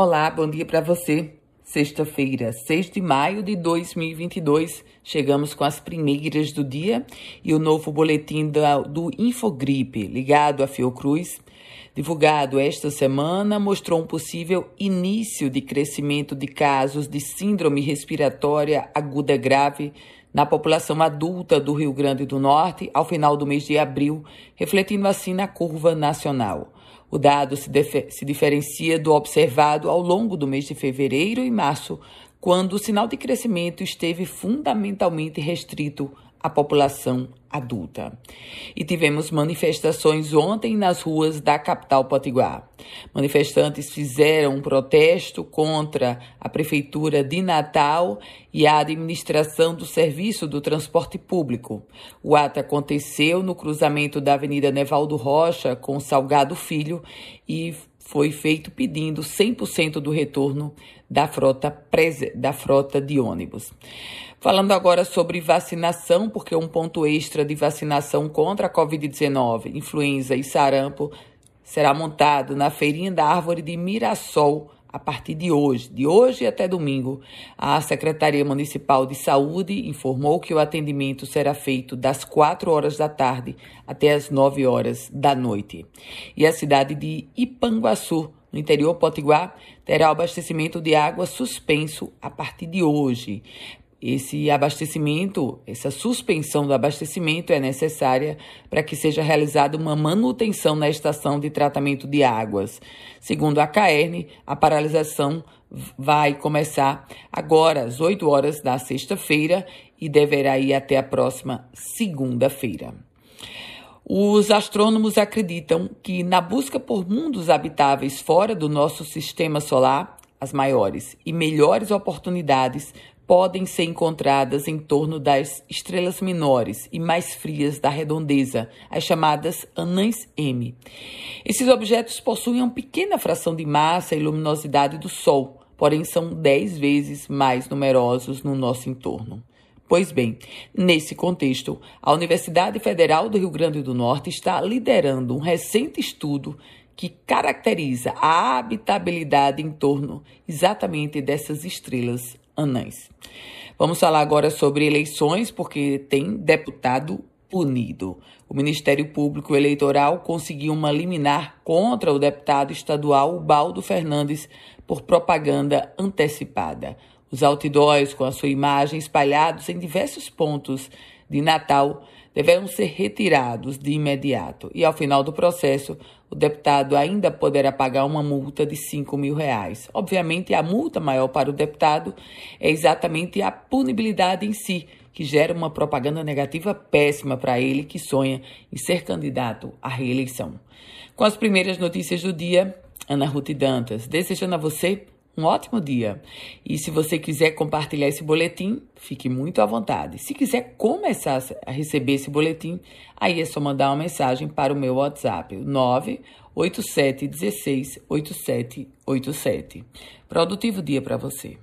Olá, bom dia para você. Sexta-feira, 6 de maio de 2022, chegamos com as primeiras do dia e o novo boletim do Infogripe, ligado à Fiocruz, divulgado esta semana, mostrou um possível início de crescimento de casos de síndrome respiratória aguda grave na população adulta do Rio Grande do Norte ao final do mês de abril, refletindo assim na curva nacional. O dado se, se diferencia do observado ao longo do mês de fevereiro e março, quando o sinal de crescimento esteve fundamentalmente restrito à população adulta. E tivemos manifestações ontem nas ruas da capital potiguar. Manifestantes fizeram um protesto contra a prefeitura de Natal e a administração do serviço do transporte público. O ato aconteceu no cruzamento da Avenida Nevaldo Rocha com Salgado Filho e foi feito pedindo 100% do retorno da frota, da frota de ônibus. Falando agora sobre vacinação, porque um ponto extra de vacinação contra a Covid-19, influenza e sarampo será montado na feirinha da árvore de Mirassol a partir de hoje, de hoje até domingo, a Secretaria Municipal de Saúde informou que o atendimento será feito das 4 horas da tarde até as 9 horas da noite. E a cidade de Ipanguaçu, no interior potiguar, terá o abastecimento de água suspenso a partir de hoje. Esse abastecimento, essa suspensão do abastecimento é necessária para que seja realizada uma manutenção na estação de tratamento de águas. Segundo a CAERN, a paralisação vai começar agora às 8 horas da sexta-feira e deverá ir até a próxima segunda-feira. Os astrônomos acreditam que, na busca por mundos habitáveis fora do nosso sistema solar, as maiores e melhores oportunidades podem ser encontradas em torno das estrelas menores e mais frias da redondeza, as chamadas anãs M. Esses objetos possuem uma pequena fração de massa e luminosidade do Sol, porém são 10 vezes mais numerosos no nosso entorno. Pois bem, nesse contexto, a Universidade Federal do Rio Grande do Norte está liderando um recente estudo que caracteriza a habitabilidade em torno exatamente dessas estrelas Vamos falar agora sobre eleições, porque tem deputado punido. O Ministério Público Eleitoral conseguiu uma liminar contra o deputado estadual Baldo Fernandes por propaganda antecipada. Os outdoors com a sua imagem espalhados em diversos pontos de Natal deverão ser retirados de imediato e, ao final do processo, o deputado ainda poderá pagar uma multa de 5 mil reais. Obviamente, a multa maior para o deputado é exatamente a punibilidade em si, que gera uma propaganda negativa péssima para ele que sonha em ser candidato à reeleição. Com as primeiras notícias do dia, Ana Ruth Dantas, desejando a você um ótimo dia. E se você quiser compartilhar esse boletim, fique muito à vontade. Se quiser começar a receber esse boletim, aí é só mandar uma mensagem para o meu WhatsApp, 987168787. Produtivo dia para você.